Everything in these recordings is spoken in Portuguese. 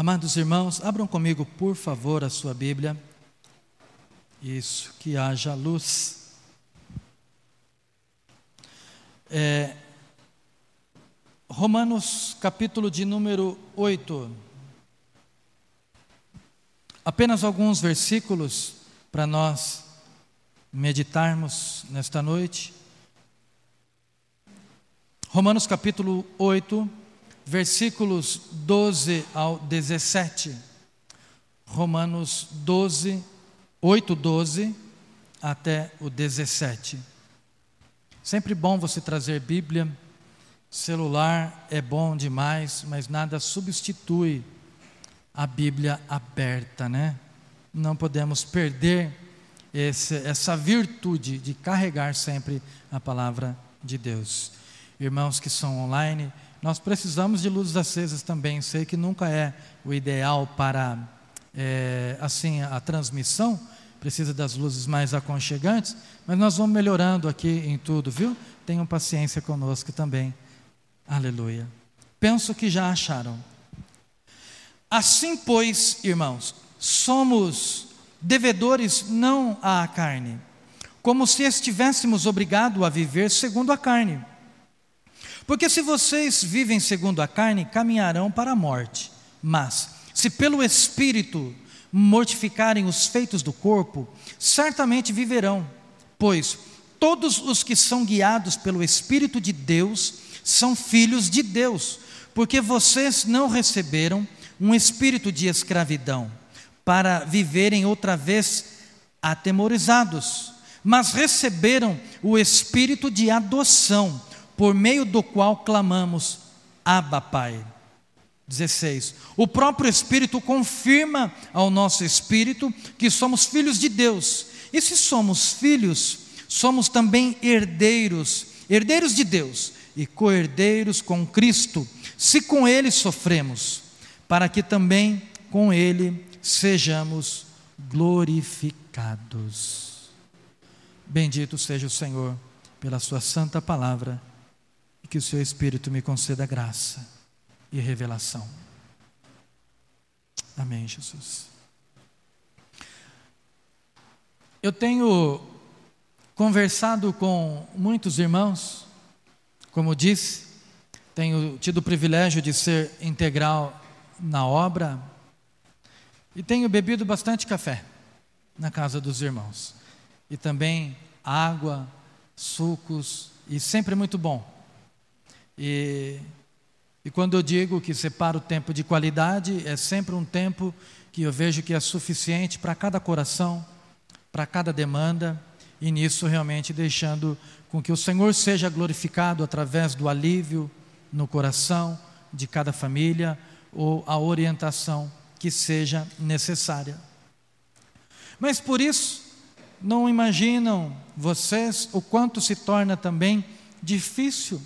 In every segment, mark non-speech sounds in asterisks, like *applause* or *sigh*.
Amados irmãos, abram comigo, por favor, a sua Bíblia. Isso, que haja luz. É, Romanos, capítulo de número 8. Apenas alguns versículos para nós meditarmos nesta noite. Romanos, capítulo 8 versículos 12 ao 17. Romanos 12, 8, 12 até o 17. Sempre bom você trazer Bíblia. Celular é bom demais, mas nada substitui a Bíblia aberta, né? Não podemos perder esse, essa virtude de carregar sempre a palavra de Deus. Irmãos que são online, nós precisamos de luzes acesas também. Sei que nunca é o ideal para é, assim a transmissão, precisa das luzes mais aconchegantes, mas nós vamos melhorando aqui em tudo, viu? Tenham paciência conosco também. Aleluia. Penso que já acharam. Assim, pois, irmãos, somos devedores não à carne, como se estivéssemos obrigados a viver segundo a carne. Porque se vocês vivem segundo a carne, caminharão para a morte. Mas, se pelo Espírito mortificarem os feitos do corpo, certamente viverão. Pois todos os que são guiados pelo Espírito de Deus são filhos de Deus. Porque vocês não receberam um espírito de escravidão para viverem outra vez atemorizados, mas receberam o espírito de adoção por meio do qual clamamos, Abba, Pai. 16. O próprio Espírito confirma ao nosso espírito que somos filhos de Deus. E se somos filhos, somos também herdeiros, herdeiros de Deus e co-herdeiros com Cristo, se com Ele sofremos, para que também com Ele sejamos glorificados. Bendito seja o Senhor pela Sua santa palavra que o seu Espírito me conceda graça e revelação. Amém, Jesus. Eu tenho conversado com muitos irmãos, como disse, tenho tido o privilégio de ser integral na obra e tenho bebido bastante café na casa dos irmãos e também água, sucos e sempre muito bom. E, e quando eu digo que separo tempo de qualidade, é sempre um tempo que eu vejo que é suficiente para cada coração, para cada demanda, e nisso realmente deixando com que o Senhor seja glorificado através do alívio no coração de cada família ou a orientação que seja necessária. Mas por isso, não imaginam vocês o quanto se torna também difícil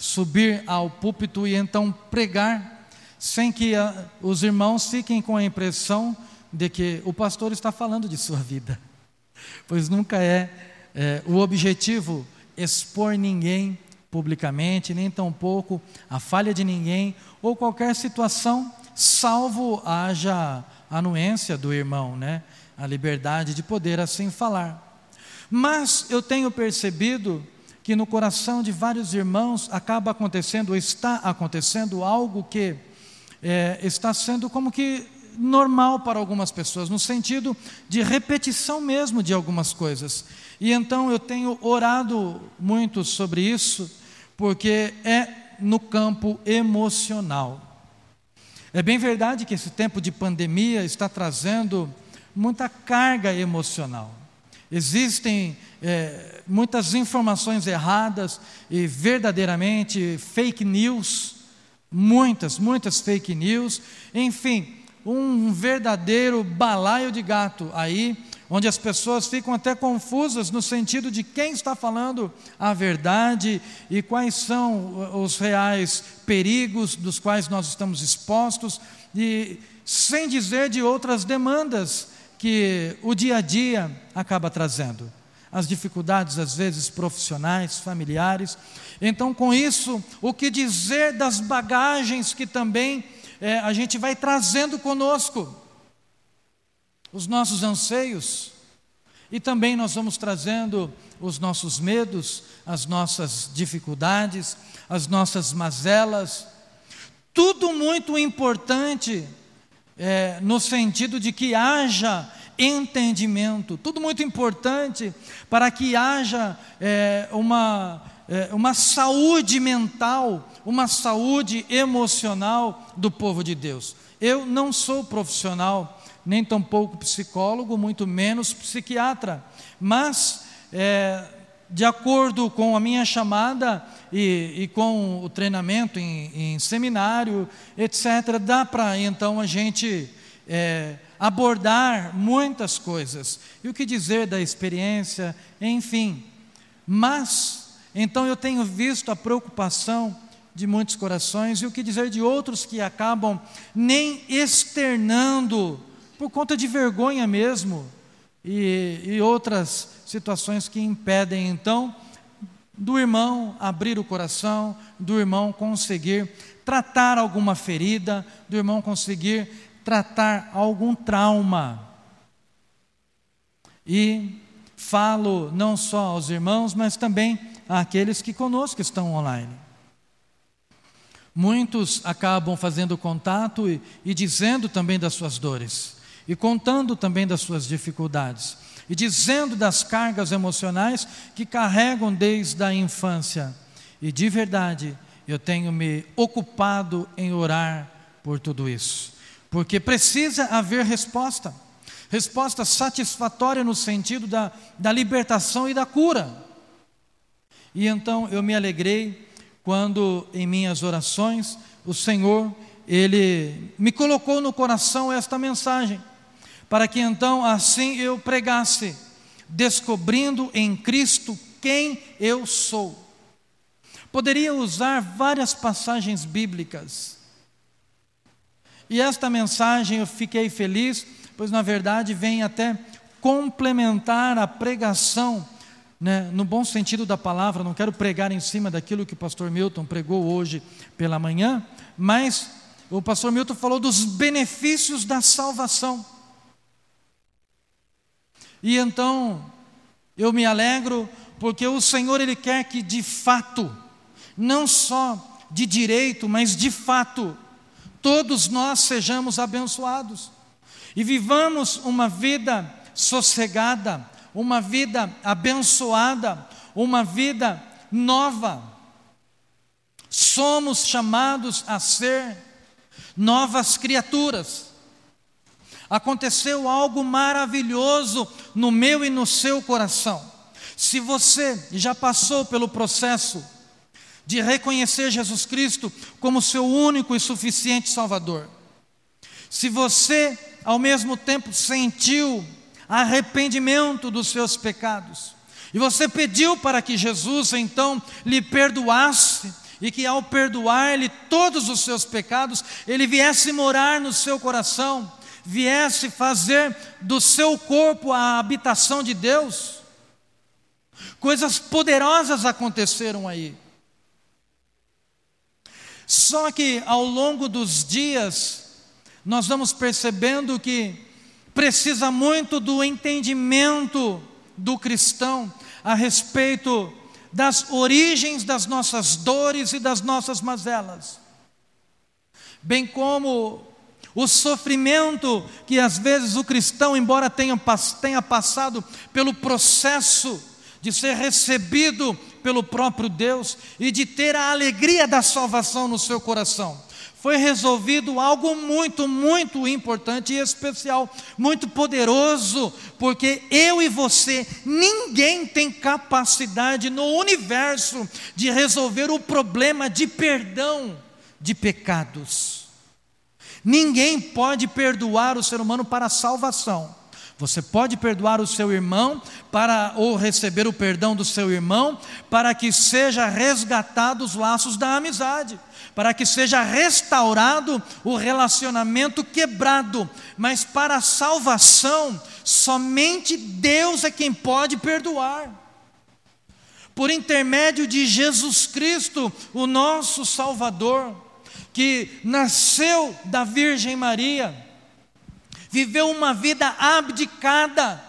subir ao púlpito e então pregar, sem que a, os irmãos fiquem com a impressão de que o pastor está falando de sua vida, *laughs* pois nunca é, é o objetivo expor ninguém publicamente, nem tampouco a falha de ninguém ou qualquer situação, salvo haja anuência do irmão, né? A liberdade de poder assim falar. Mas eu tenho percebido que no coração de vários irmãos acaba acontecendo, ou está acontecendo, algo que é, está sendo como que normal para algumas pessoas, no sentido de repetição mesmo de algumas coisas. E então eu tenho orado muito sobre isso, porque é no campo emocional. É bem verdade que esse tempo de pandemia está trazendo muita carga emocional. Existem é, muitas informações erradas e verdadeiramente fake news, muitas, muitas fake news, enfim, um verdadeiro balaio de gato aí, onde as pessoas ficam até confusas no sentido de quem está falando a verdade e quais são os reais perigos dos quais nós estamos expostos, e sem dizer de outras demandas que o dia a dia acaba trazendo. As dificuldades, às vezes profissionais, familiares. Então, com isso, o que dizer das bagagens que também é, a gente vai trazendo conosco? Os nossos anseios. E também nós vamos trazendo os nossos medos, as nossas dificuldades, as nossas mazelas, tudo muito importante é, no sentido de que haja entendimento, tudo muito importante para que haja é, uma, é, uma saúde mental, uma saúde emocional do povo de Deus. Eu não sou profissional, nem tampouco psicólogo, muito menos psiquiatra, mas é, de acordo com a minha chamada e, e com o treinamento em, em, seminário, etc., dá para então a gente é, abordar muitas coisas. E o que dizer da experiência, enfim. Mas, então eu tenho visto a preocupação de muitos corações e o que dizer de outros que acabam nem externando, por conta de vergonha mesmo, e, e outras situações que impedem então do irmão abrir o coração, do irmão conseguir tratar alguma ferida, do irmão conseguir tratar algum trauma. E falo não só aos irmãos, mas também àqueles que conosco estão online. Muitos acabam fazendo contato e, e dizendo também das suas dores, e contando também das suas dificuldades, e dizendo das cargas emocionais que carregam desde a infância. E de verdade, eu tenho me ocupado em orar por tudo isso porque precisa haver resposta. Resposta satisfatória no sentido da, da libertação e da cura. E então eu me alegrei quando em minhas orações o Senhor, Ele me colocou no coração esta mensagem, para que então assim eu pregasse, descobrindo em Cristo quem eu sou. Poderia usar várias passagens bíblicas, e esta mensagem eu fiquei feliz, pois na verdade vem até complementar a pregação, né, no bom sentido da palavra, não quero pregar em cima daquilo que o pastor Milton pregou hoje pela manhã, mas o pastor Milton falou dos benefícios da salvação. E então eu me alegro porque o Senhor ele quer que de fato, não só de direito, mas de fato, todos nós sejamos abençoados e vivamos uma vida sossegada, uma vida abençoada, uma vida nova. Somos chamados a ser novas criaturas. Aconteceu algo maravilhoso no meu e no seu coração. Se você já passou pelo processo de reconhecer Jesus Cristo como seu único e suficiente Salvador. Se você, ao mesmo tempo, sentiu arrependimento dos seus pecados, e você pediu para que Jesus então lhe perdoasse, e que ao perdoar-lhe todos os seus pecados, ele viesse morar no seu coração, viesse fazer do seu corpo a habitação de Deus. Coisas poderosas aconteceram aí. Só que ao longo dos dias, nós vamos percebendo que precisa muito do entendimento do cristão a respeito das origens das nossas dores e das nossas mazelas, bem como o sofrimento que às vezes o cristão, embora tenha, tenha passado pelo processo de ser recebido pelo próprio Deus e de ter a alegria da salvação no seu coração. Foi resolvido algo muito, muito importante e especial, muito poderoso, porque eu e você, ninguém tem capacidade no universo de resolver o problema de perdão de pecados. Ninguém pode perdoar o ser humano para salvação. Você pode perdoar o seu irmão para ou receber o perdão do seu irmão para que seja resgatado os laços da amizade, para que seja restaurado o relacionamento quebrado, mas para a salvação somente Deus é quem pode perdoar. Por intermédio de Jesus Cristo, o nosso Salvador, que nasceu da Virgem Maria, viveu uma vida abdicada,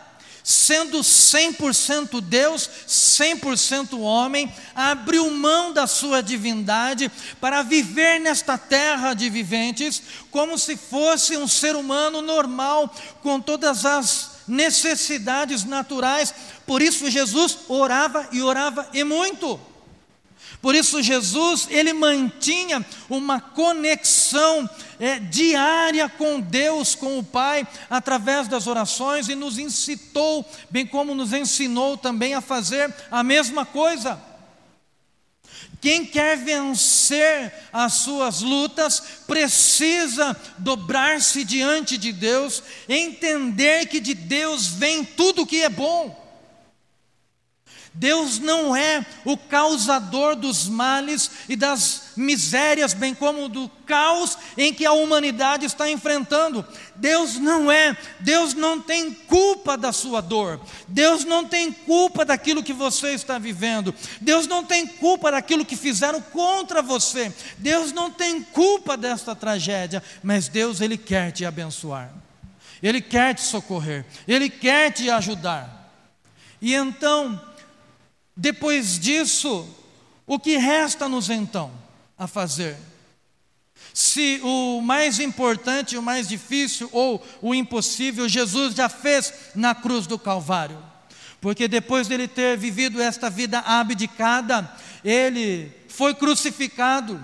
sendo 100% Deus, 100% homem, abriu mão da sua divindade para viver nesta terra de viventes, como se fosse um ser humano normal, com todas as necessidades naturais. Por isso Jesus orava e orava e muito. Por isso Jesus ele mantinha uma conexão é, diária com Deus, com o Pai, através das orações e nos incitou, bem como nos ensinou também a fazer a mesma coisa. Quem quer vencer as suas lutas precisa dobrar-se diante de Deus, entender que de Deus vem tudo que é bom. Deus não é o causador dos males e das misérias, bem como do caos em que a humanidade está enfrentando. Deus não é, Deus não tem culpa da sua dor, Deus não tem culpa daquilo que você está vivendo, Deus não tem culpa daquilo que fizeram contra você, Deus não tem culpa desta tragédia, mas Deus, Ele quer te abençoar, Ele quer te socorrer, Ele quer te ajudar. E então, depois disso, o que resta-nos então a fazer? Se o mais importante, o mais difícil ou o impossível, Jesus já fez na cruz do Calvário. Porque depois dele ter vivido esta vida abdicada, ele foi crucificado,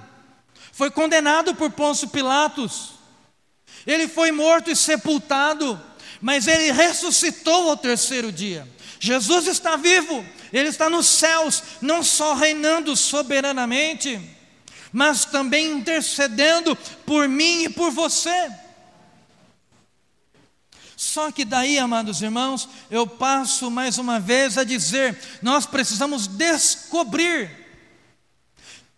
foi condenado por Pôncio Pilatos, ele foi morto e sepultado, mas ele ressuscitou ao terceiro dia. Jesus está vivo, ele está nos céus, não só reinando soberanamente, mas também intercedendo por mim e por você. Só que daí, amados irmãos, eu passo mais uma vez a dizer: nós precisamos descobrir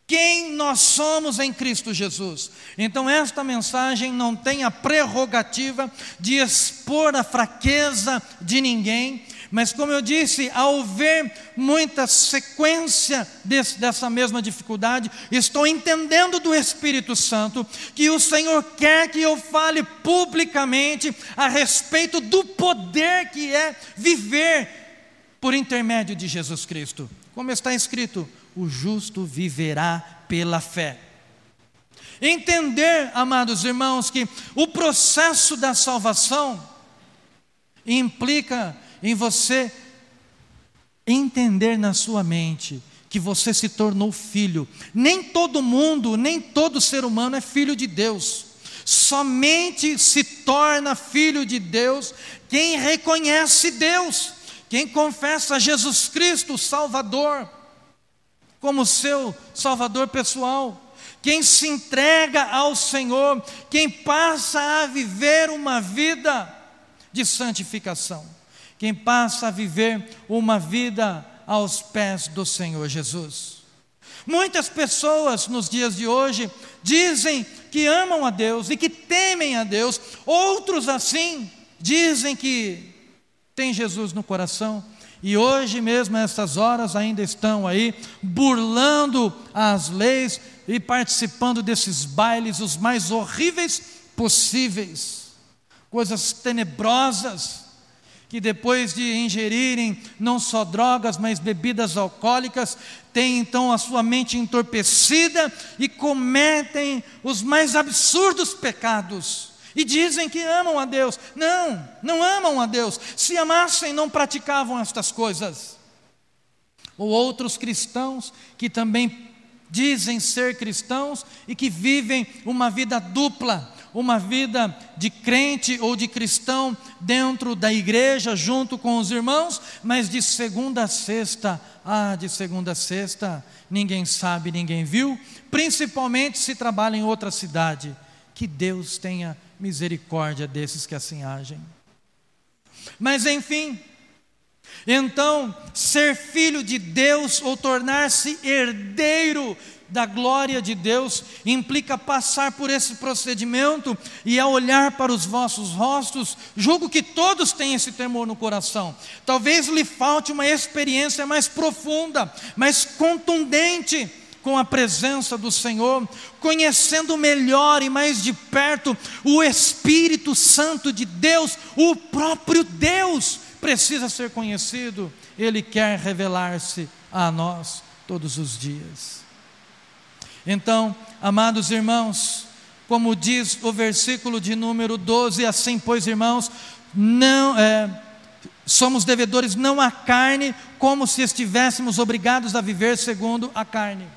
quem nós somos em Cristo Jesus. Então, esta mensagem não tem a prerrogativa de expor a fraqueza de ninguém, mas, como eu disse, ao ver muita sequência desse, dessa mesma dificuldade, estou entendendo do Espírito Santo que o Senhor quer que eu fale publicamente a respeito do poder que é viver por intermédio de Jesus Cristo. Como está escrito, o justo viverá pela fé. Entender, amados irmãos, que o processo da salvação implica em você entender na sua mente que você se tornou filho. Nem todo mundo, nem todo ser humano é filho de Deus. Somente se torna filho de Deus quem reconhece Deus, quem confessa Jesus Cristo, Salvador, como seu Salvador pessoal, quem se entrega ao Senhor, quem passa a viver uma vida de santificação quem passa a viver uma vida aos pés do Senhor Jesus. Muitas pessoas nos dias de hoje dizem que amam a Deus e que temem a Deus, outros assim dizem que têm Jesus no coração. E hoje mesmo, nessas horas, ainda estão aí burlando as leis e participando desses bailes os mais horríveis possíveis, coisas tenebrosas que depois de ingerirem não só drogas, mas bebidas alcoólicas, têm então a sua mente entorpecida e cometem os mais absurdos pecados. E dizem que amam a Deus. Não, não amam a Deus. Se amassem, não praticavam estas coisas. Ou outros cristãos que também dizem ser cristãos e que vivem uma vida dupla uma vida de crente ou de cristão dentro da igreja, junto com os irmãos, mas de segunda a sexta, ah, de segunda a sexta, ninguém sabe, ninguém viu, principalmente se trabalha em outra cidade. Que Deus tenha misericórdia desses que assim agem. Mas enfim, então, ser filho de Deus ou tornar-se herdeiro da glória de Deus implica passar por esse procedimento e ao olhar para os vossos rostos, julgo que todos têm esse temor no coração. Talvez lhe falte uma experiência mais profunda, mais contundente com a presença do Senhor, conhecendo melhor e mais de perto o Espírito Santo de Deus, o próprio Deus precisa ser conhecido, ele quer revelar-se a nós todos os dias. Então, amados irmãos, como diz o versículo de número 12, assim, pois, irmãos, não é, somos devedores não à carne, como se estivéssemos obrigados a viver segundo a carne.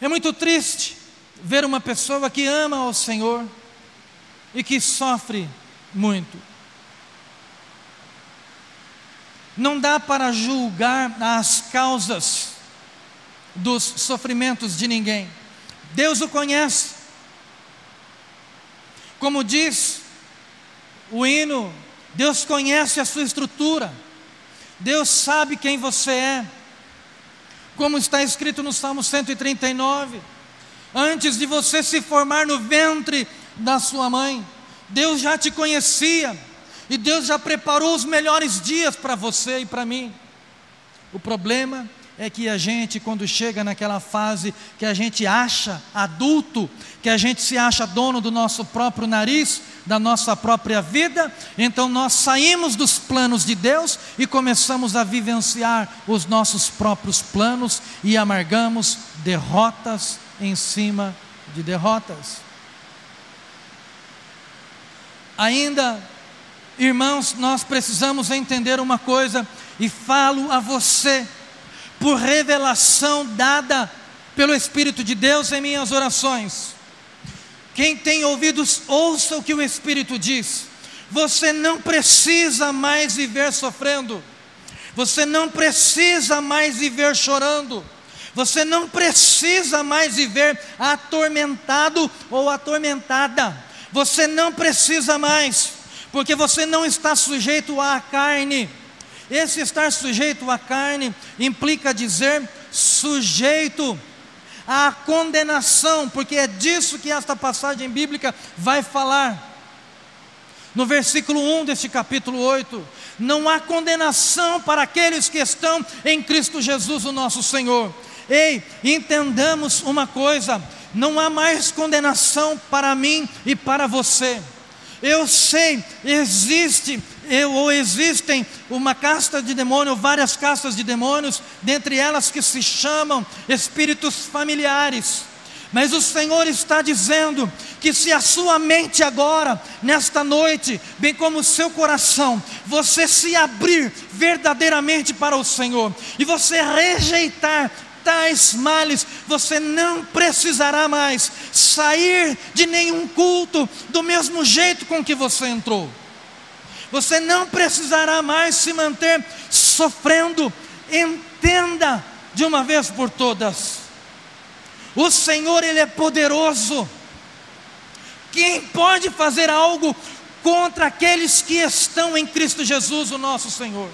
É muito triste ver uma pessoa que ama ao Senhor e que sofre muito. Não dá para julgar as causas dos sofrimentos de ninguém. Deus o conhece. Como diz o hino, Deus conhece a sua estrutura. Deus sabe quem você é. Como está escrito no Salmo 139, antes de você se formar no ventre da sua mãe, Deus já te conhecia e Deus já preparou os melhores dias para você e para mim. O problema é que a gente, quando chega naquela fase que a gente acha adulto, que a gente se acha dono do nosso próprio nariz, da nossa própria vida, então nós saímos dos planos de Deus e começamos a vivenciar os nossos próprios planos e amargamos derrotas em cima de derrotas. Ainda, irmãos, nós precisamos entender uma coisa, e falo a você, por revelação dada pelo Espírito de Deus em minhas orações. Quem tem ouvidos, ouça o que o Espírito diz. Você não precisa mais viver sofrendo, você não precisa mais viver chorando, você não precisa mais viver atormentado ou atormentada, você não precisa mais, porque você não está sujeito à carne. Esse estar sujeito à carne implica dizer sujeito à condenação, porque é disso que esta passagem bíblica vai falar. No versículo 1 deste capítulo 8, não há condenação para aqueles que estão em Cristo Jesus, o nosso Senhor. Ei, entendamos uma coisa: não há mais condenação para mim e para você. Eu sei, existe ou existem uma casta de demônios, várias castas de demônios, dentre elas que se chamam espíritos familiares. Mas o Senhor está dizendo que se a sua mente agora, nesta noite, bem como o seu coração, você se abrir verdadeiramente para o Senhor e você rejeitar tais males, você não precisará mais sair de nenhum culto do mesmo jeito com que você entrou. Você não precisará mais se manter sofrendo. Entenda de uma vez por todas. O Senhor ele é poderoso. Quem pode fazer algo contra aqueles que estão em Cristo Jesus, o nosso Senhor?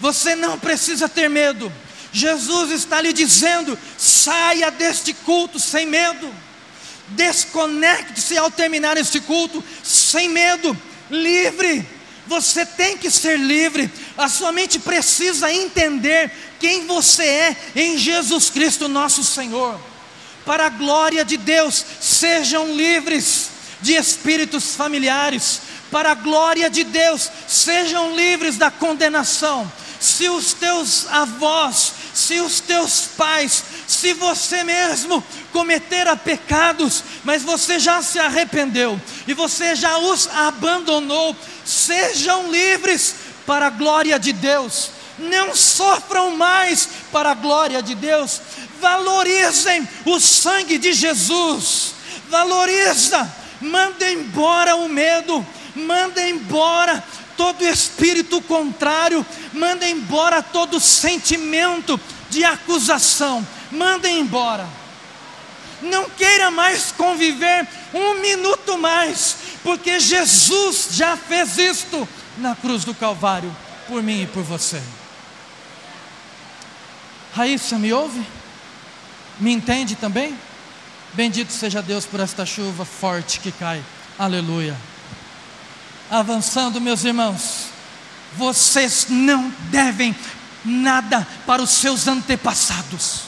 Você não precisa ter medo. Jesus está lhe dizendo: saia deste culto sem medo. Desconecte-se ao terminar este culto sem medo, livre. Você tem que ser livre. A sua mente precisa entender quem você é em Jesus Cristo, nosso Senhor. Para a glória de Deus, sejam livres de espíritos familiares. Para a glória de Deus, sejam livres da condenação. Se os teus avós se os teus pais, se você mesmo cometera pecados, mas você já se arrependeu e você já os abandonou, sejam livres para a glória de Deus. Não sofram mais para a glória de Deus. Valorizem o sangue de Jesus. Valoriza. Manda embora o medo. Manda embora todo espírito contrário, manda embora todo sentimento de acusação, manda embora. Não queira mais conviver um minuto mais, porque Jesus já fez isto na cruz do Calvário, por mim e por você. Raíssa, me ouve? Me entende também? Bendito seja Deus por esta chuva forte que cai. Aleluia avançando, meus irmãos, vocês não devem nada para os seus antepassados.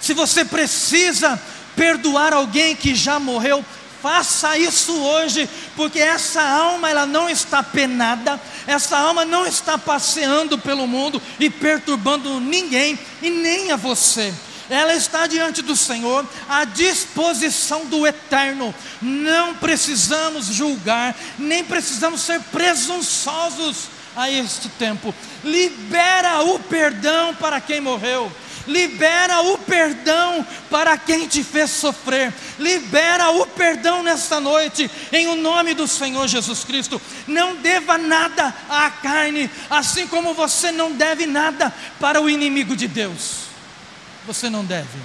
Se você precisa perdoar alguém que já morreu, Faça isso hoje, porque essa alma ela não está penada, essa alma não está passeando pelo mundo e perturbando ninguém e nem a você. Ela está diante do Senhor, à disposição do Eterno. Não precisamos julgar, nem precisamos ser presunçosos a este tempo. Libera o perdão para quem morreu libera o perdão para quem te fez sofrer, libera o perdão nesta noite, em o nome do Senhor Jesus Cristo. Não deva nada à carne, assim como você não deve nada para o inimigo de Deus. Você não deve.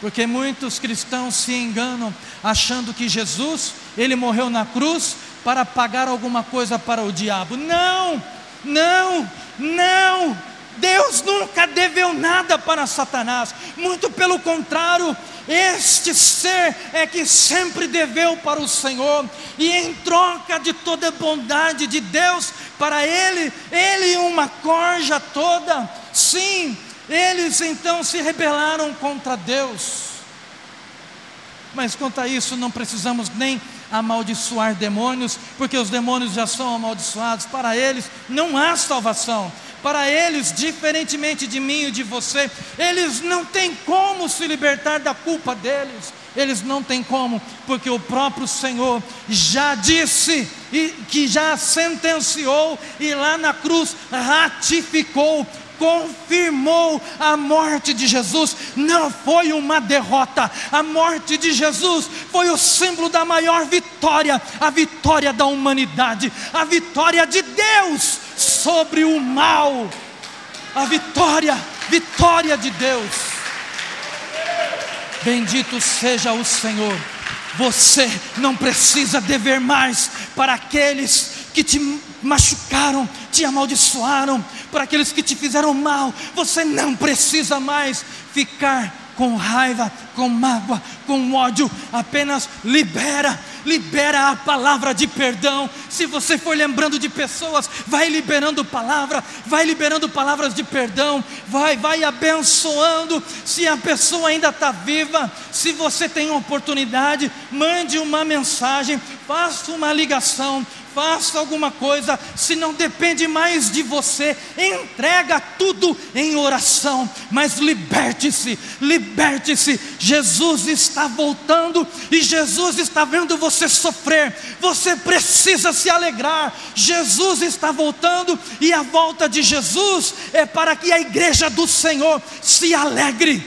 Porque muitos cristãos se enganam achando que Jesus, ele morreu na cruz para pagar alguma coisa para o diabo. Não! Não! Não! Deus nunca deveu nada para Satanás, muito pelo contrário, este ser é que sempre deveu para o Senhor, e em troca de toda a bondade de Deus para ele, ele uma corja toda, sim, eles então se rebelaram contra Deus. Mas quanto a isso, não precisamos nem amaldiçoar demônios, porque os demônios já são amaldiçoados, para eles não há salvação. Para eles, diferentemente de mim e de você, eles não têm como se libertar da culpa deles. Eles não têm como, porque o próprio Senhor já disse e que já sentenciou e lá na cruz ratificou confirmou a morte de Jesus, não foi uma derrota, a morte de Jesus foi o símbolo da maior vitória, a vitória da humanidade, a vitória de Deus sobre o mal, a vitória, vitória de Deus. Bendito seja o Senhor. Você não precisa dever mais para aqueles que te machucaram, te amaldiçoaram, para aqueles que te fizeram mal. Você não precisa mais ficar com raiva, com mágoa, com ódio, apenas libera, libera a palavra de perdão. Se você for lembrando de pessoas, vai liberando palavra, vai liberando palavras de perdão, vai, vai abençoando. Se a pessoa ainda está viva, se você tem oportunidade, mande uma mensagem, faça uma ligação, faça alguma coisa, se não depende mais de você, entrega tudo em oração, mas liberte-se, liberte-se. Jesus está voltando e Jesus está vendo você sofrer. Você precisa se alegrar. Jesus está voltando e a volta de Jesus é para que a igreja do Senhor se alegre.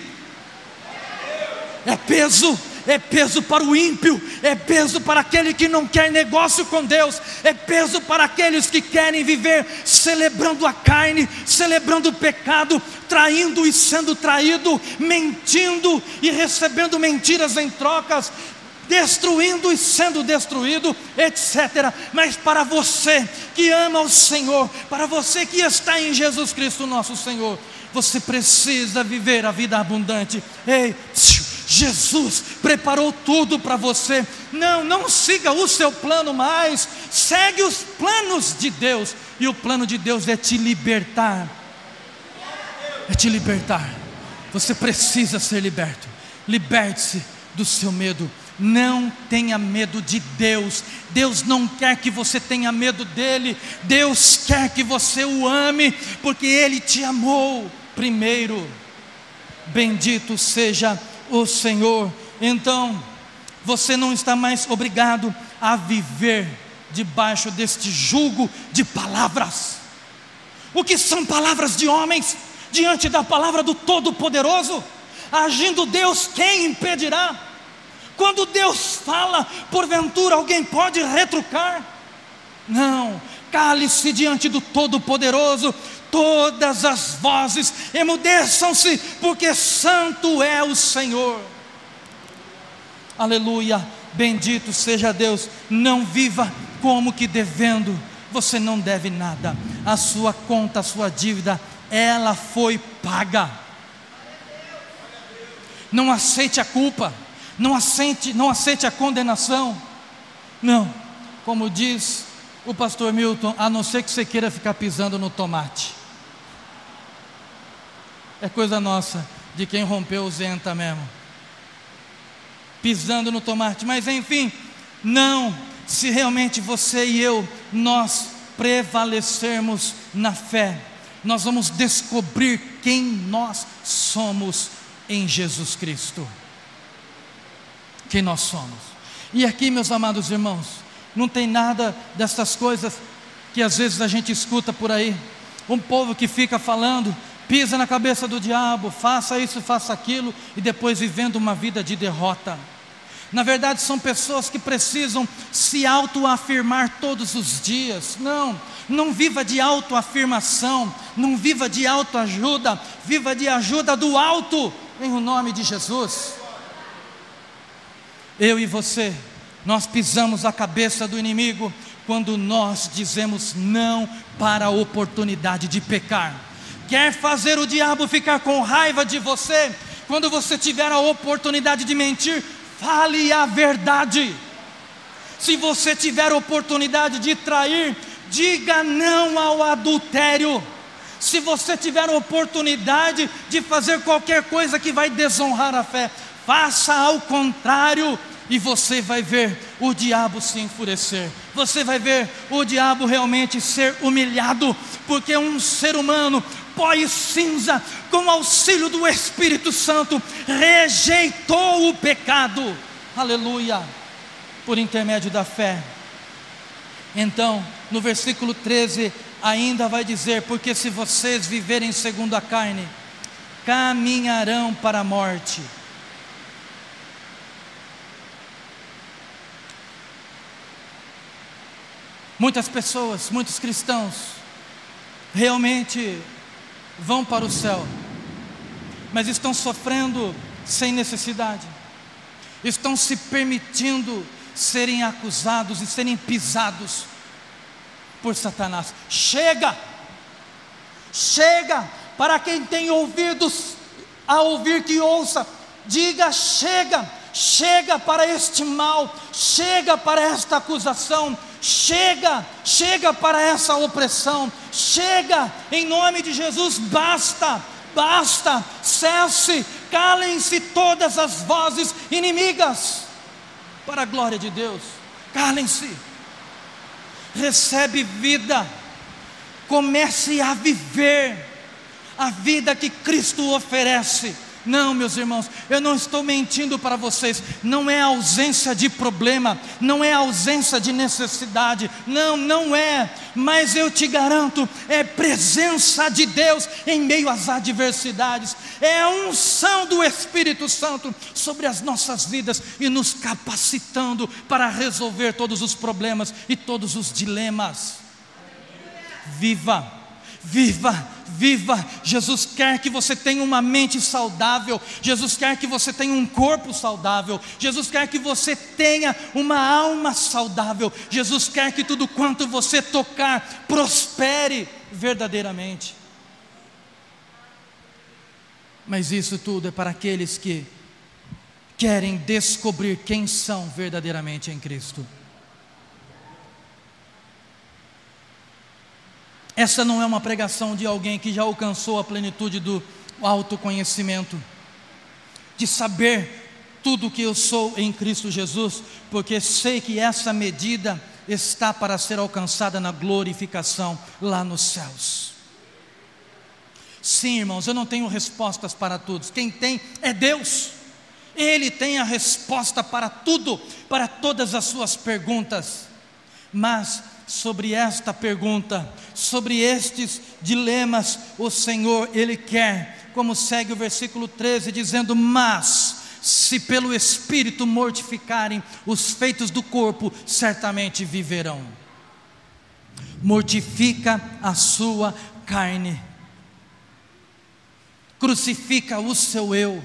É peso é peso para o ímpio, é peso para aquele que não quer negócio com Deus, é peso para aqueles que querem viver celebrando a carne, celebrando o pecado, traindo e sendo traído, mentindo e recebendo mentiras em trocas, destruindo e sendo destruído, etc. Mas para você que ama o Senhor, para você que está em Jesus Cristo, nosso Senhor, você precisa viver a vida abundante. Ei, Jesus preparou tudo para você. Não, não siga o seu plano mais, segue os planos de Deus. E o plano de Deus é te libertar. É te libertar. Você precisa ser liberto. Liberte-se do seu medo. Não tenha medo de Deus. Deus não quer que você tenha medo dele. Deus quer que você o ame, porque ele te amou primeiro. Bendito seja o Senhor. Então, você não está mais obrigado a viver debaixo deste jugo de palavras. O que são palavras de homens diante da palavra do Todo-Poderoso? Agindo Deus, quem impedirá? Quando Deus fala, porventura alguém pode retrucar? Não, cale-se diante do Todo-Poderoso, todas as vozes emudeçam-se, porque santo é o Senhor. Aleluia, bendito seja Deus. Não viva como que devendo, você não deve nada. A sua conta, a sua dívida, ela foi paga. Não aceite a culpa, não aceite, não aceite a condenação. Não, como diz o pastor Milton, a não ser que você queira ficar pisando no tomate. É coisa nossa, de quem rompeu o Zenta mesmo. Pisando no tomate, mas enfim, não, se realmente você e eu, nós prevalecermos na fé, nós vamos descobrir quem nós somos em Jesus Cristo. Quem nós somos. E aqui, meus amados irmãos, não tem nada dessas coisas que às vezes a gente escuta por aí. Um povo que fica falando, pisa na cabeça do diabo, faça isso, faça aquilo, e depois vivendo uma vida de derrota. Na verdade, são pessoas que precisam se autoafirmar todos os dias. Não, não viva de autoafirmação, não viva de autoajuda, viva de ajuda do alto, em o nome de Jesus. Eu e você, nós pisamos a cabeça do inimigo quando nós dizemos não para a oportunidade de pecar. Quer fazer o diabo ficar com raiva de você? Quando você tiver a oportunidade de mentir, fale a verdade. Se você tiver oportunidade de trair, diga não ao adultério. Se você tiver oportunidade de fazer qualquer coisa que vai desonrar a fé, faça ao contrário e você vai ver o diabo se enfurecer. Você vai ver o diabo realmente ser humilhado, porque um ser humano pó e cinza, com auxílio do Espírito Santo, rejeitou o pecado, aleluia, por intermédio da fé. Então, no versículo 13, ainda vai dizer: Porque se vocês viverem segundo a carne, caminharão para a morte. Muitas pessoas, muitos cristãos, realmente vão para o céu, mas estão sofrendo sem necessidade, estão se permitindo serem acusados e serem pisados por Satanás. Chega! Chega! Para quem tem ouvidos a ouvir que ouça, diga chega! Chega para este mal, chega para esta acusação, chega, chega para essa opressão, chega, em nome de Jesus, basta, basta, cesse, calem-se todas as vozes inimigas, para a glória de Deus, calem-se, recebe vida, comece a viver a vida que Cristo oferece não, meus irmãos, eu não estou mentindo para vocês, não é ausência de problema, não é ausência de necessidade, não, não é, mas eu te garanto, é presença de Deus em meio às adversidades, é a unção do Espírito Santo sobre as nossas vidas e nos capacitando para resolver todos os problemas e todos os dilemas. Viva, viva viva. Jesus quer que você tenha uma mente saudável. Jesus quer que você tenha um corpo saudável. Jesus quer que você tenha uma alma saudável. Jesus quer que tudo quanto você tocar prospere verdadeiramente. Mas isso tudo é para aqueles que querem descobrir quem são verdadeiramente em Cristo. Essa não é uma pregação de alguém que já alcançou a plenitude do autoconhecimento, de saber tudo o que eu sou em Cristo Jesus, porque sei que essa medida está para ser alcançada na glorificação lá nos céus. Sim, irmãos, eu não tenho respostas para todos, quem tem é Deus. Ele tem a resposta para tudo, para todas as suas perguntas. Mas sobre esta pergunta, sobre estes dilemas, o Senhor, Ele quer, como segue o versículo 13, dizendo: Mas, se pelo Espírito mortificarem os feitos do corpo, certamente viverão. Mortifica a sua carne, crucifica o seu eu,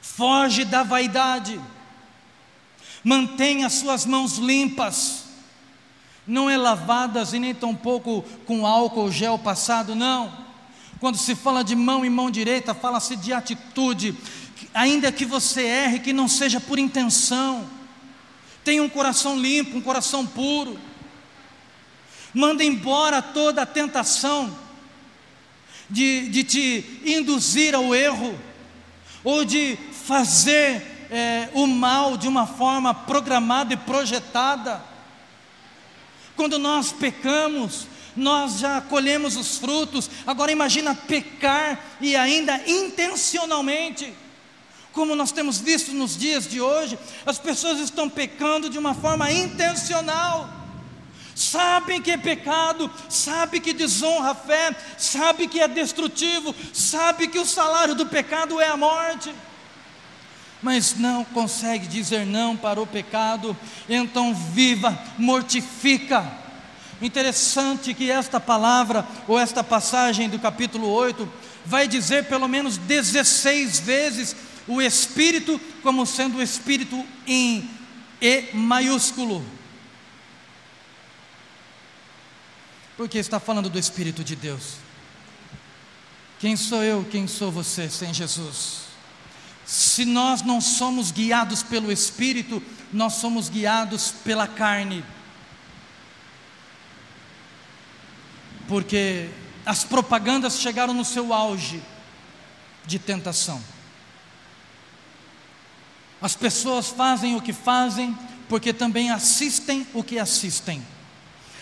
foge da vaidade, mantenha suas mãos limpas, não é lavadas e nem tampouco com álcool gel passado, não. Quando se fala de mão e mão direita, fala-se de atitude, ainda que você erre, que não seja por intenção. Tenha um coração limpo, um coração puro. Manda embora toda a tentação. de, de te induzir ao erro, ou de fazer é, o mal de uma forma programada e projetada. Quando nós pecamos, nós já colhemos os frutos, agora imagina pecar e ainda intencionalmente. Como nós temos visto nos dias de hoje, as pessoas estão pecando de uma forma intencional sabem que é pecado, sabe que desonra a fé, sabe que é destrutivo, sabe que o salário do pecado é a morte. Mas não consegue dizer não para o pecado, então viva, mortifica. Interessante que esta palavra, ou esta passagem do capítulo 8, vai dizer pelo menos 16 vezes o Espírito como sendo o Espírito em E maiúsculo. porque está falando do Espírito de Deus. Quem sou eu, quem sou você sem Jesus? Se nós não somos guiados pelo Espírito, nós somos guiados pela carne. Porque as propagandas chegaram no seu auge de tentação. As pessoas fazem o que fazem porque também assistem o que assistem.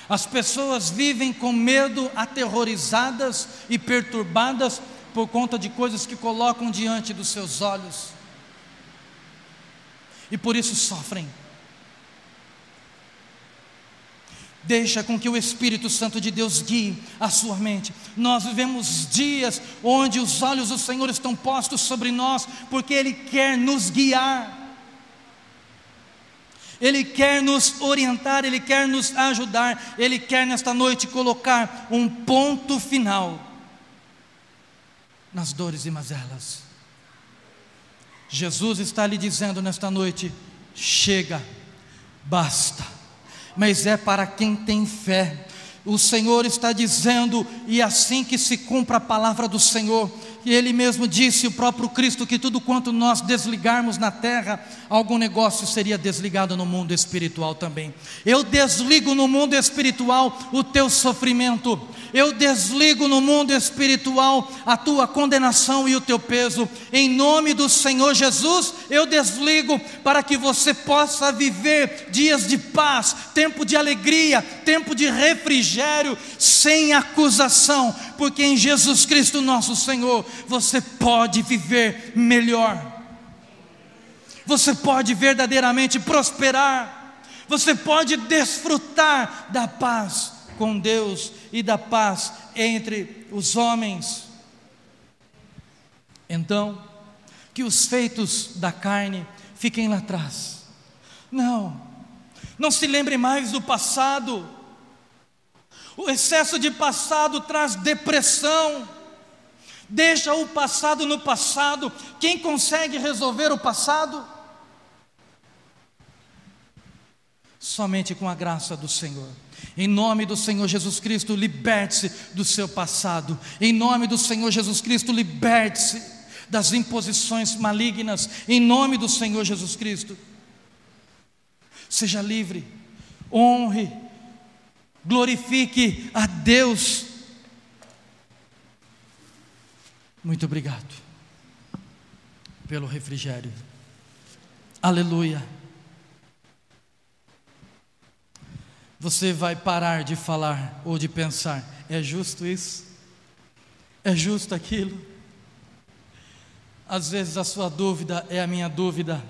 As pessoas vivem com medo, aterrorizadas e perturbadas por conta de coisas que colocam diante dos seus olhos. E por isso sofrem. Deixa com que o Espírito Santo de Deus guie a sua mente. Nós vivemos dias onde os olhos do Senhor estão postos sobre nós, porque Ele quer nos guiar. Ele quer nos orientar, Ele quer nos ajudar, Ele quer nesta noite colocar um ponto final nas dores e mazelas. Jesus está lhe dizendo nesta noite: chega, basta, mas é para quem tem fé. O Senhor está dizendo, e assim que se cumpra a palavra do Senhor, e ele mesmo disse, o próprio Cristo, que tudo quanto nós desligarmos na terra, algum negócio seria desligado no mundo espiritual também. Eu desligo no mundo espiritual o teu sofrimento, eu desligo no mundo espiritual a tua condenação e o teu peso. Em nome do Senhor Jesus, eu desligo para que você possa viver dias de paz, tempo de alegria, tempo de refrigério, sem acusação, porque em Jesus Cristo nosso Senhor, você pode viver melhor. Você pode verdadeiramente prosperar. Você pode desfrutar da paz com Deus e da paz entre os homens. Então, que os feitos da carne fiquem lá atrás. Não, não se lembre mais do passado. O excesso de passado traz depressão. Deixa o passado no passado. Quem consegue resolver o passado? Somente com a graça do Senhor. Em nome do Senhor Jesus Cristo, liberte-se do seu passado. Em nome do Senhor Jesus Cristo, liberte-se das imposições malignas. Em nome do Senhor Jesus Cristo. Seja livre, honre, glorifique a Deus. Muito obrigado pelo refrigério. Aleluia. você vai parar de falar ou de pensar: é justo isso? É justo aquilo? Às vezes a sua dúvida é a minha dúvida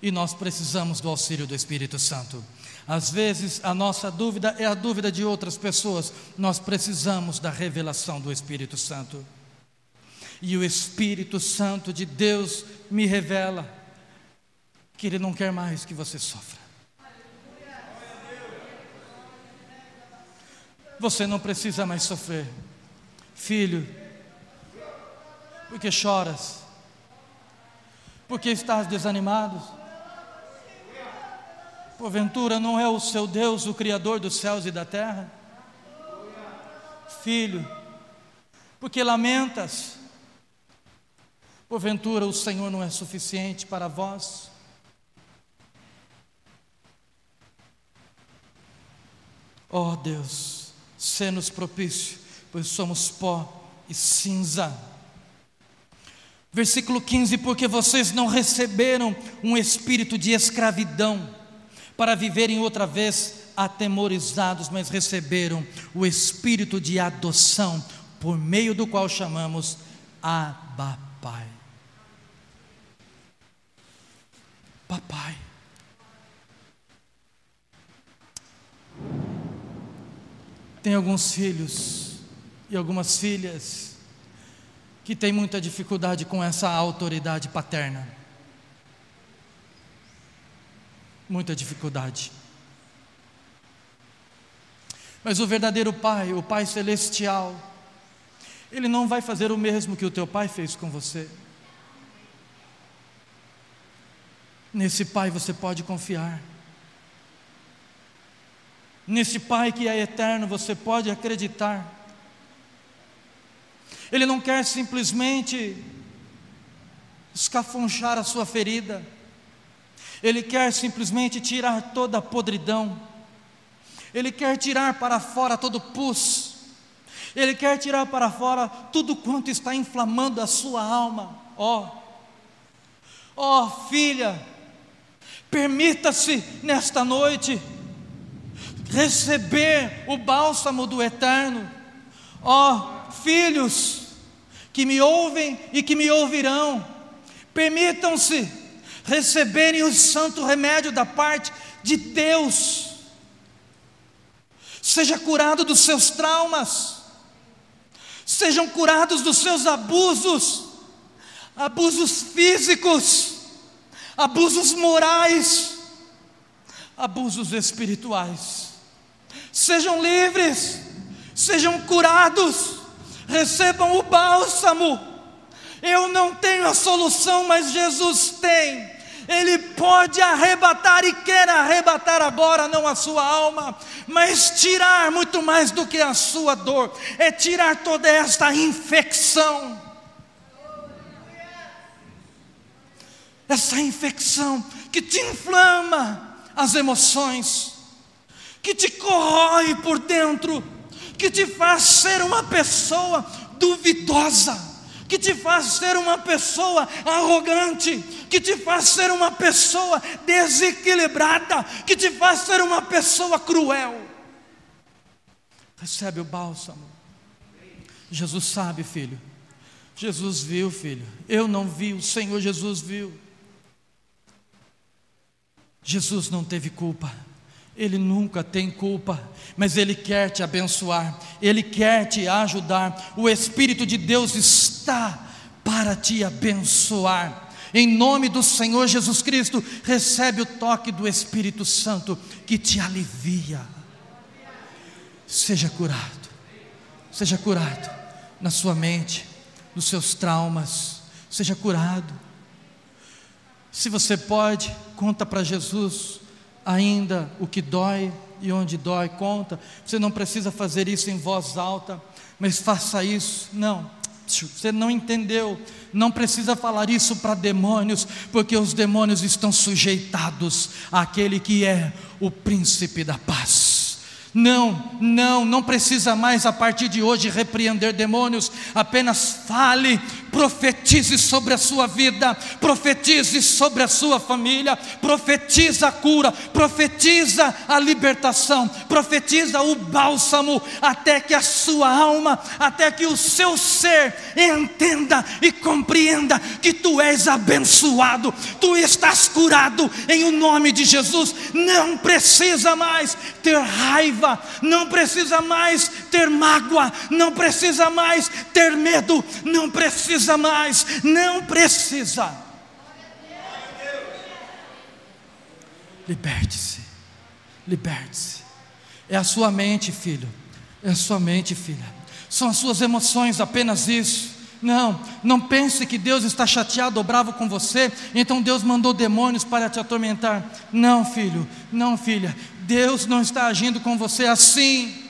e nós precisamos do auxílio do Espírito Santo. Às vezes a nossa dúvida é a dúvida de outras pessoas, nós precisamos da revelação do Espírito Santo. E o Espírito Santo de Deus me revela que Ele não quer mais que você sofra. Você não precisa mais sofrer. Filho, porque choras? Porque estás desanimado? Porventura não é o seu Deus o Criador dos céus e da terra? Filho, porque lamentas? Porventura o Senhor não é suficiente para vós? Oh Deus, Sê-nos propício, pois somos pó e cinza. Versículo 15: Porque vocês não receberam um espírito de escravidão para viverem outra vez atemorizados, mas receberam o espírito de adoção, por meio do qual chamamos Abba Pai. Papai. Tem alguns filhos e algumas filhas que têm muita dificuldade com essa autoridade paterna. Muita dificuldade. Mas o verdadeiro Pai, o Pai Celestial, Ele não vai fazer o mesmo que o teu Pai fez com você. Nesse Pai você pode confiar. Nesse Pai que é eterno, você pode acreditar. Ele não quer simplesmente escafunchar a sua ferida, Ele quer simplesmente tirar toda a podridão, Ele quer tirar para fora todo o pus, Ele quer tirar para fora tudo quanto está inflamando a sua alma. Ó, oh, ó oh, filha, permita-se nesta noite receber o bálsamo do eterno. Ó oh, filhos que me ouvem e que me ouvirão, permitam-se receberem o santo remédio da parte de Deus. Seja curado dos seus traumas, sejam curados dos seus abusos, abusos físicos, abusos morais, abusos espirituais sejam livres, sejam curados, recebam o bálsamo. Eu não tenho a solução, mas Jesus tem. Ele pode arrebatar e quer arrebatar agora, não a sua alma, mas tirar muito mais do que a sua dor, é tirar toda esta infecção. Essa infecção que te inflama as emoções, que te corrói por dentro, que te faz ser uma pessoa duvidosa, que te faz ser uma pessoa arrogante, que te faz ser uma pessoa desequilibrada, que te faz ser uma pessoa cruel. Recebe o bálsamo. Jesus sabe, filho. Jesus viu, filho. Eu não vi, o Senhor Jesus viu. Jesus não teve culpa. Ele nunca tem culpa, mas Ele quer te abençoar, Ele quer te ajudar. O Espírito de Deus está para te abençoar. Em nome do Senhor Jesus Cristo, recebe o toque do Espírito Santo que te alivia. Seja curado, seja curado na sua mente, nos seus traumas, seja curado. Se você pode, conta para Jesus ainda o que dói e onde dói, conta. Você não precisa fazer isso em voz alta, mas faça isso. Não, você não entendeu. Não precisa falar isso para demônios, porque os demônios estão sujeitados àquele que é o príncipe da paz. Não, não, não precisa mais a partir de hoje repreender demônios, apenas fale, profetize sobre a sua vida, profetize sobre a sua família, profetiza a cura, profetiza a libertação, profetiza o bálsamo, até que a sua alma, até que o seu ser entenda e compreenda que tu és abençoado, tu estás curado em o nome de Jesus, não precisa mais ter raiva raiva, não precisa mais ter mágoa, não precisa mais ter medo, não precisa mais, não precisa. Liberte-se, liberte-se. É a sua mente, filho, é a sua mente, filha. São as suas emoções, apenas isso. Não, não pense que Deus está chateado ou bravo com você, então Deus mandou demônios para te atormentar. Não, filho, não, filha. Deus não está agindo com você assim.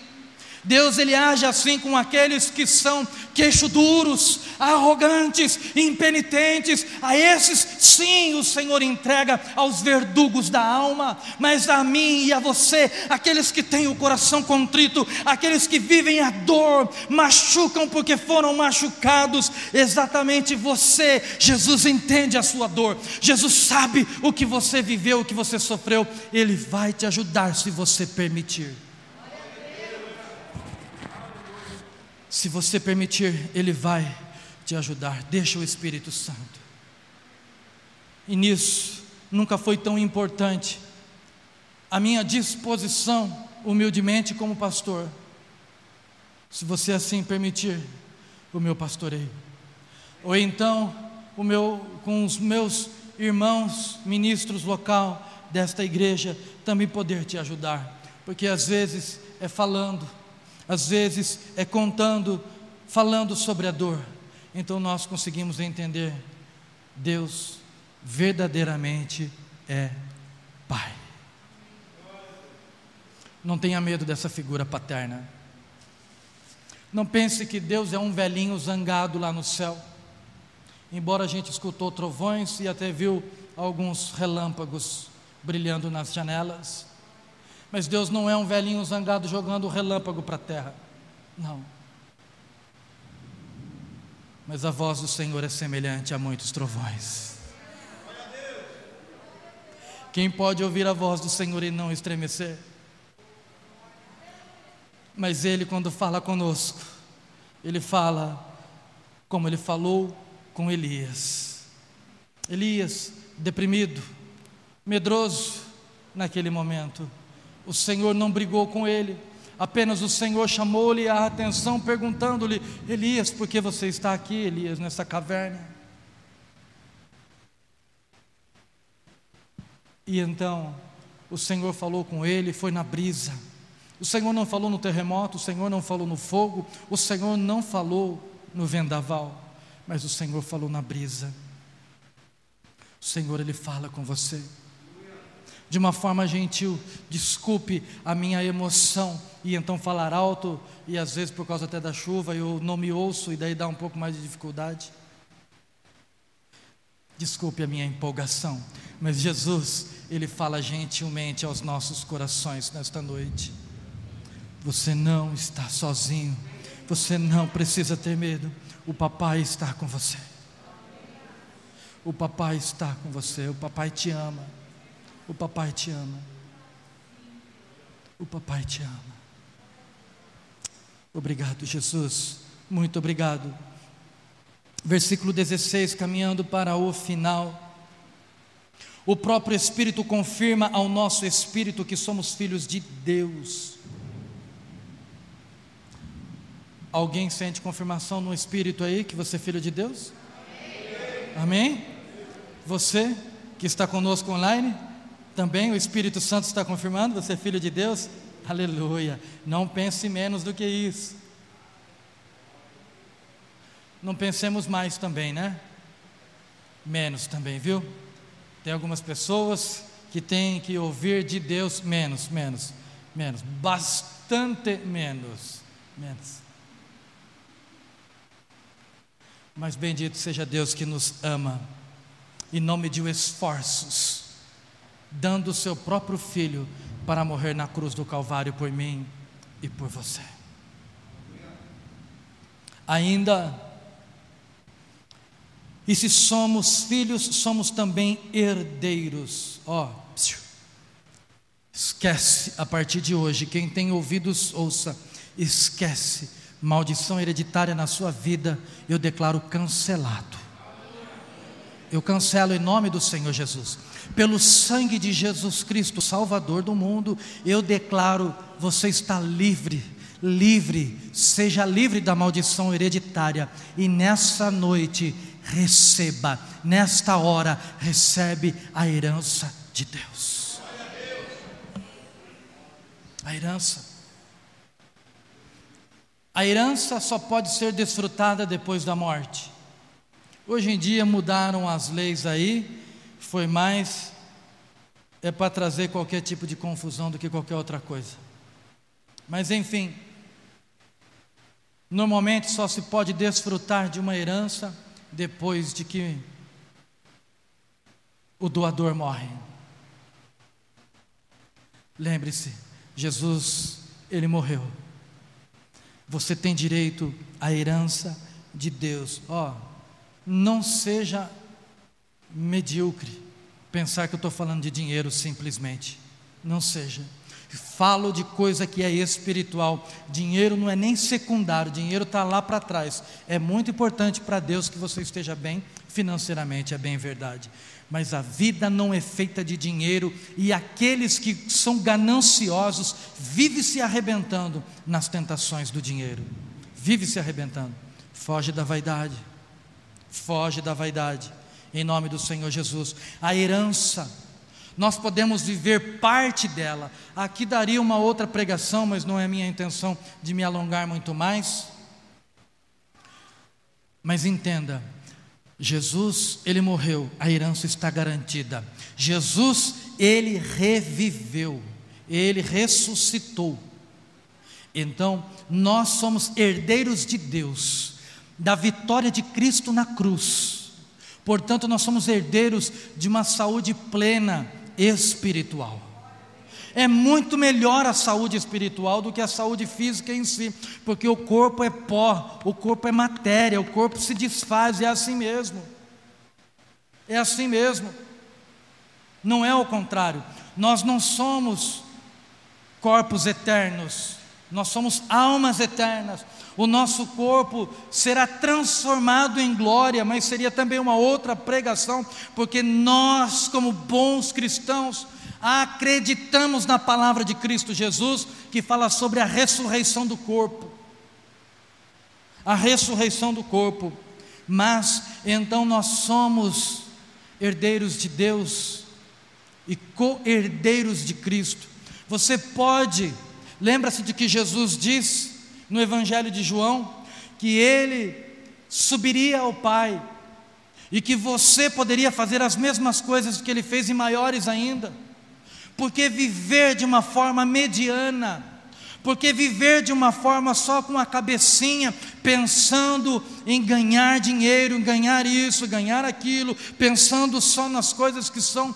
Deus ele age assim com aqueles que são queixo duros, arrogantes, impenitentes. A esses, sim, o Senhor entrega aos verdugos da alma, mas a mim e a você, aqueles que têm o coração contrito, aqueles que vivem a dor, machucam porque foram machucados, exatamente você, Jesus entende a sua dor. Jesus sabe o que você viveu, o que você sofreu, ele vai te ajudar se você permitir. Se você permitir, Ele vai te ajudar. Deixa o Espírito Santo. E nisso, nunca foi tão importante a minha disposição, humildemente, como pastor. Se você assim permitir, o meu pastoreio. Ou então, o meu, com os meus irmãos ministros local desta igreja, também poder te ajudar. Porque às vezes é falando às vezes é contando, falando sobre a dor. Então nós conseguimos entender: Deus verdadeiramente é Pai. Não tenha medo dessa figura paterna. Não pense que Deus é um velhinho zangado lá no céu. Embora a gente escutou trovões e até viu alguns relâmpagos brilhando nas janelas. Mas Deus não é um velhinho zangado jogando relâmpago para a terra. Não. Mas a voz do Senhor é semelhante a muitos trovões. Quem pode ouvir a voz do Senhor e não estremecer? Mas Ele, quando fala conosco, Ele fala como Ele falou com Elias. Elias, deprimido, medroso naquele momento o Senhor não brigou com ele, apenas o Senhor chamou-lhe a atenção, perguntando-lhe: Elias, por que você está aqui, Elias, nessa caverna? E então o Senhor falou com ele, foi na brisa. O Senhor não falou no terremoto, o Senhor não falou no fogo, o Senhor não falou no vendaval, mas o Senhor falou na brisa. O Senhor, Ele fala com você de uma forma gentil, desculpe a minha emoção, e então falar alto, e às vezes por causa até da chuva eu não me ouço, e daí dá um pouco mais de dificuldade. Desculpe a minha empolgação, mas Jesus, Ele fala gentilmente aos nossos corações nesta noite. Você não está sozinho, você não precisa ter medo, o papai está com você. O papai está com você, o papai te ama. O papai te ama. O papai te ama. Obrigado, Jesus. Muito obrigado. Versículo 16, caminhando para o final. O próprio Espírito confirma ao nosso espírito que somos filhos de Deus. Alguém sente confirmação no espírito aí que você é filho de Deus? Amém? Amém? Você que está conosco online? Também o Espírito Santo está confirmando, você é filho de Deus? Aleluia. Não pense menos do que isso. Não pensemos mais também, né? Menos também, viu? Tem algumas pessoas que têm que ouvir de Deus menos, menos, menos, bastante menos, menos. Mas bendito seja Deus que nos ama e não mediu esforços dando o seu próprio filho para morrer na cruz do Calvário por mim e por você. Ainda, e se somos filhos, somos também herdeiros. Ó, oh, esquece a partir de hoje, quem tem ouvidos, ouça, esquece, maldição hereditária na sua vida, eu declaro cancelado. Eu cancelo em nome do Senhor Jesus pelo sangue de Jesus Cristo, Salvador do mundo, eu declaro: você está livre, livre, seja livre da maldição hereditária, e nessa noite receba, nesta hora, recebe a herança de Deus. A herança. A herança só pode ser desfrutada depois da morte. Hoje em dia mudaram as leis aí, foi mais é para trazer qualquer tipo de confusão do que qualquer outra coisa. Mas enfim, Normalmente só se pode desfrutar de uma herança depois de que o doador morre. Lembre-se, Jesus, ele morreu. Você tem direito à herança de Deus. Ó, oh, não seja medíocre pensar que eu estou falando de dinheiro simplesmente. Não seja. Falo de coisa que é espiritual. Dinheiro não é nem secundário, dinheiro está lá para trás. É muito importante para Deus que você esteja bem financeiramente, é bem verdade. Mas a vida não é feita de dinheiro e aqueles que são gananciosos vivem se arrebentando nas tentações do dinheiro. Vive se arrebentando. Foge da vaidade. Foge da vaidade. Em nome do Senhor Jesus. A herança nós podemos viver parte dela. Aqui daria uma outra pregação, mas não é minha intenção de me alongar muito mais. Mas entenda, Jesus, ele morreu, a herança está garantida. Jesus, ele reviveu, ele ressuscitou. Então, nós somos herdeiros de Deus, da vitória de Cristo na cruz. Portanto, nós somos herdeiros de uma saúde plena, espiritual. É muito melhor a saúde espiritual do que a saúde física em si, porque o corpo é pó, o corpo é matéria, o corpo se desfaz, é assim mesmo. É assim mesmo. Não é o contrário. Nós não somos corpos eternos, nós somos almas eternas. O nosso corpo será transformado em glória, mas seria também uma outra pregação, porque nós, como bons cristãos, acreditamos na palavra de Cristo Jesus, que fala sobre a ressurreição do corpo. A ressurreição do corpo. Mas então nós somos herdeiros de Deus e co-herdeiros de Cristo. Você pode Lembra-se de que Jesus diz no Evangelho de João que ele subiria ao Pai e que você poderia fazer as mesmas coisas que ele fez e maiores ainda. Porque viver de uma forma mediana, porque viver de uma forma só com a cabecinha, pensando em ganhar dinheiro, ganhar isso, ganhar aquilo, pensando só nas coisas que são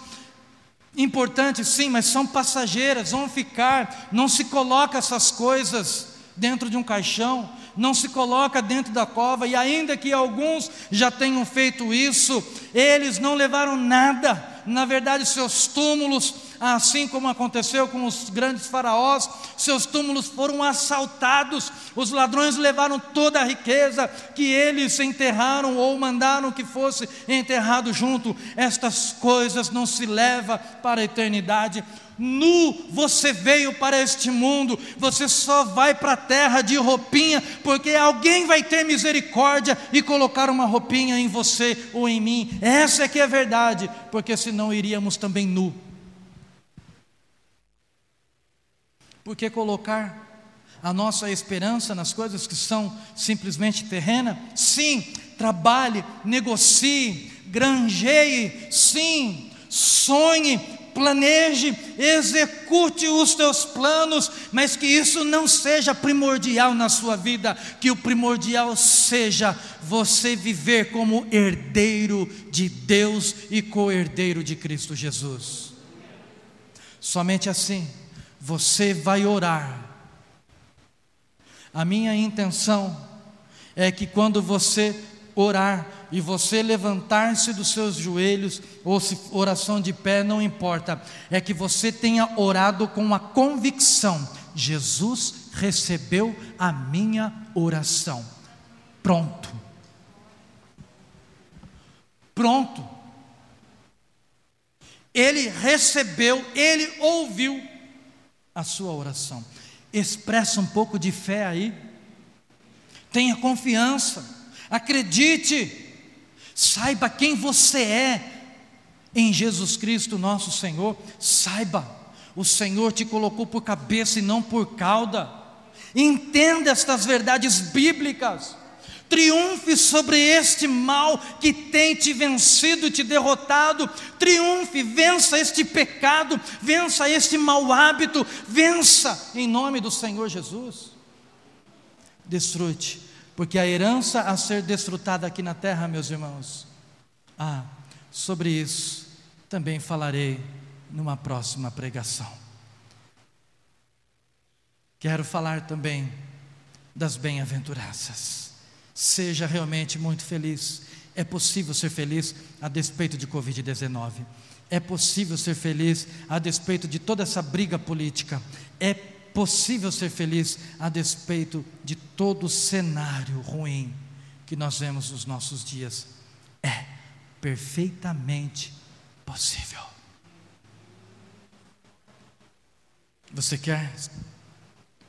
importantes, sim, mas são passageiras, vão ficar. Não se coloca essas coisas dentro de um caixão, não se coloca dentro da cova, e ainda que alguns já tenham feito isso, eles não levaram nada. Na verdade, seus túmulos assim como aconteceu com os grandes faraós, seus túmulos foram assaltados, os ladrões levaram toda a riqueza que eles enterraram ou mandaram que fosse enterrado junto. Estas coisas não se leva para a eternidade. Nu você veio para este mundo, você só vai para a terra de roupinha, porque alguém vai ter misericórdia e colocar uma roupinha em você ou em mim. Essa é que é a verdade, porque senão iríamos também nu. Por que colocar a nossa esperança nas coisas que são simplesmente terrena? Sim, trabalhe, negocie, granjeie, sim, sonhe, planeje, execute os teus planos, mas que isso não seja primordial na sua vida, que o primordial seja você viver como herdeiro de Deus e co-herdeiro de Cristo Jesus. Somente assim você vai orar. A minha intenção é que quando você orar e você levantar-se dos seus joelhos, ou se oração de pé, não importa, é que você tenha orado com a convicção: Jesus recebeu a minha oração. Pronto. Pronto. Ele recebeu, ele ouviu a sua oração. Expressa um pouco de fé aí. Tenha confiança. Acredite. Saiba quem você é em Jesus Cristo, nosso Senhor. Saiba, o Senhor te colocou por cabeça e não por cauda. Entenda estas verdades bíblicas. Triunfe sobre este mal que tem te vencido, te derrotado. Triunfe, vença este pecado, vença este mau hábito, vença em nome do Senhor Jesus. desfrute, porque a herança a ser desfrutada aqui na terra, meus irmãos, ah, sobre isso também falarei numa próxima pregação. Quero falar também das bem-aventuranças. Seja realmente muito feliz. É possível ser feliz a despeito de Covid-19. É possível ser feliz a despeito de toda essa briga política. É possível ser feliz a despeito de todo o cenário ruim que nós vemos nos nossos dias. É perfeitamente possível. Você quer?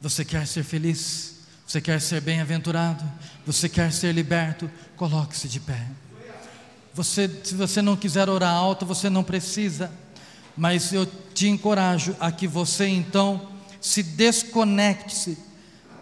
Você quer ser feliz? Você quer ser bem-aventurado? Você quer ser liberto? Coloque-se de pé. Você, se você não quiser orar alto, você não precisa. Mas eu te encorajo a que você então se desconecte-se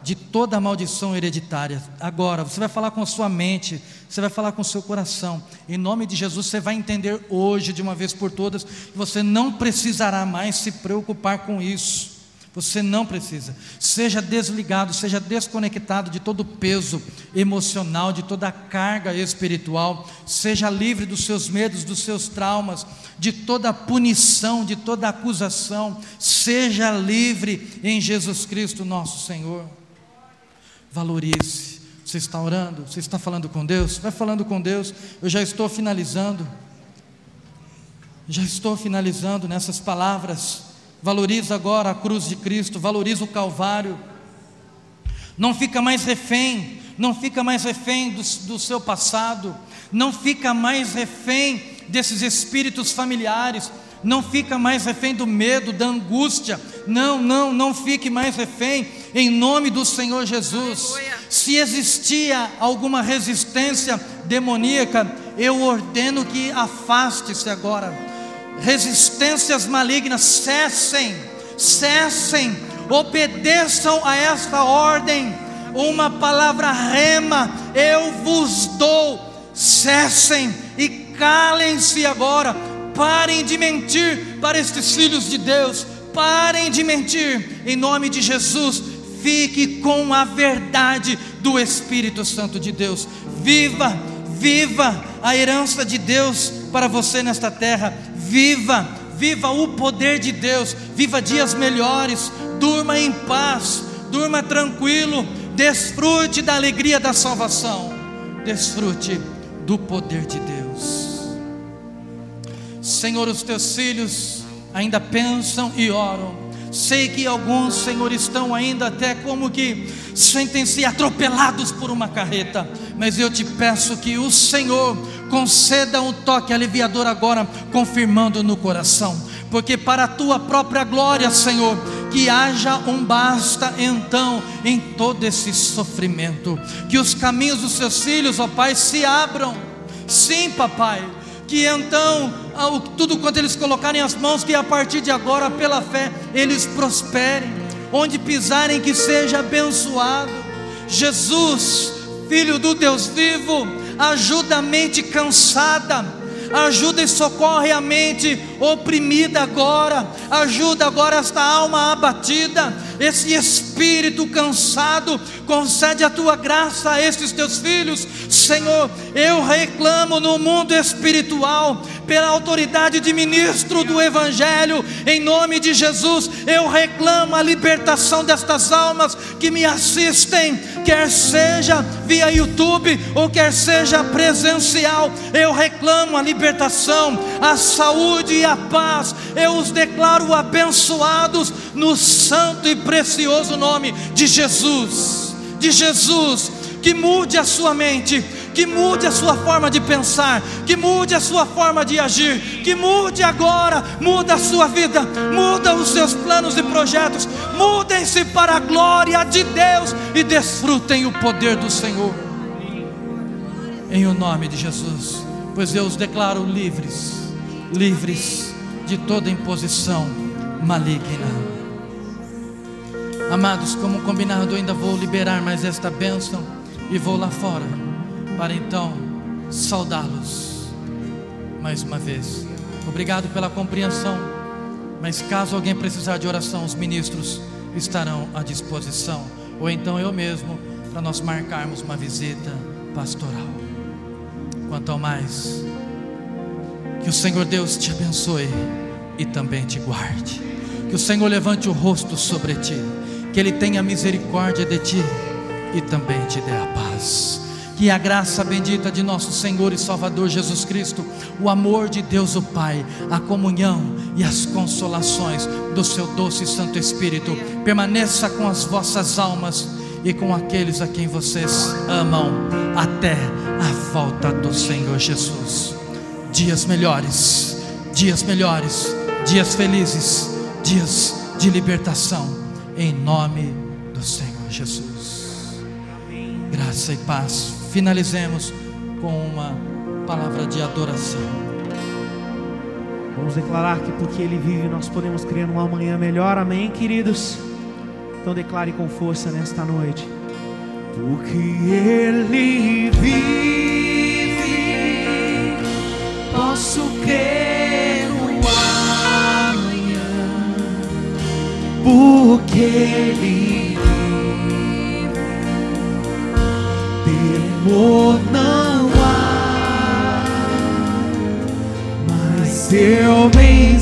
de toda a maldição hereditária. Agora, você vai falar com a sua mente, você vai falar com o seu coração. Em nome de Jesus, você vai entender hoje, de uma vez por todas, que você não precisará mais se preocupar com isso. Você não precisa. Seja desligado, seja desconectado de todo o peso emocional, de toda a carga espiritual. Seja livre dos seus medos, dos seus traumas, de toda a punição, de toda a acusação. Seja livre em Jesus Cristo, nosso Senhor. Valorize. Você está orando? Você está falando com Deus? Vai falando com Deus. Eu já estou finalizando. Já estou finalizando nessas palavras. Valoriza agora a cruz de Cristo, valoriza o Calvário. Não fica mais refém, não fica mais refém do, do seu passado, não fica mais refém desses espíritos familiares, não fica mais refém do medo, da angústia. Não, não, não fique mais refém, em nome do Senhor Jesus. Se existia alguma resistência demoníaca, eu ordeno que afaste-se agora resistências malignas cessem, cessem, obedeçam a esta ordem. Uma palavra rema, eu vos dou, cessem e calem-se agora, parem de mentir para estes filhos de Deus, parem de mentir, em nome de Jesus, fique com a verdade do Espírito Santo de Deus, viva, viva a herança de Deus para você nesta terra, viva, viva o poder de Deus, viva dias melhores, durma em paz, durma tranquilo, desfrute da alegria da salvação, desfrute do poder de Deus. Senhor, os teus filhos ainda pensam e oram. Sei que alguns, Senhor, estão ainda até como que sentem-se atropelados por uma carreta, mas eu te peço que o Senhor conceda um toque aliviador agora, confirmando no coração, porque para a tua própria glória, Senhor, que haja um basta então em todo esse sofrimento, que os caminhos dos seus filhos, ó Pai, se abram, sim, papai, que então tudo quanto eles colocarem as mãos, que a partir de agora, pela fé, eles prosperem, onde pisarem, que seja abençoado. Jesus, Filho do Deus vivo, ajuda a mente cansada, ajuda e socorre a mente oprimida agora, ajuda agora esta alma abatida, esse espírito cansado, concede a tua graça a estes teus filhos, Senhor. Eu reclamo no mundo espiritual, pela autoridade de ministro do Evangelho, em nome de Jesus, eu reclamo a libertação destas almas que me assistem, quer seja via YouTube ou quer seja presencial, eu reclamo a libertação, a saúde e a paz, eu os declaro abençoados no santo e precioso nome de Jesus, de Jesus, que mude a sua mente, que mude a sua forma de pensar, que mude a sua forma de agir, que mude agora, muda a sua vida, muda os seus planos e projetos, mudem-se para a glória de Deus e desfrutem o poder do Senhor. Em o nome de Jesus, pois eu os declaro livres, livres de toda imposição maligna. Amados, como combinado, ainda vou liberar mais esta bênção e vou lá fora para então saudá-los mais uma vez. Obrigado pela compreensão. Mas caso alguém precisar de oração, os ministros estarão à disposição. Ou então eu mesmo para nós marcarmos uma visita pastoral. Quanto ao mais, que o Senhor Deus te abençoe e também te guarde. Que o Senhor levante o rosto sobre ti, que Ele tenha misericórdia de ti e também te dê a paz. Que a graça bendita de nosso Senhor e Salvador Jesus Cristo, o amor de Deus o Pai, a comunhão e as consolações do seu doce e Santo Espírito permaneça com as vossas almas e com aqueles a quem vocês amam até a volta do Senhor Jesus. Dias melhores, dias melhores, dias felizes, dias de libertação, em nome do Senhor Jesus. Graça e paz finalizemos com uma palavra de adoração. Vamos declarar que porque Ele vive, nós podemos criar um amanhã melhor. Amém, queridos? Então declare com força nesta noite. Porque Ele vive, posso crer no amanhã. Porque Ele temor não há, mas eu bem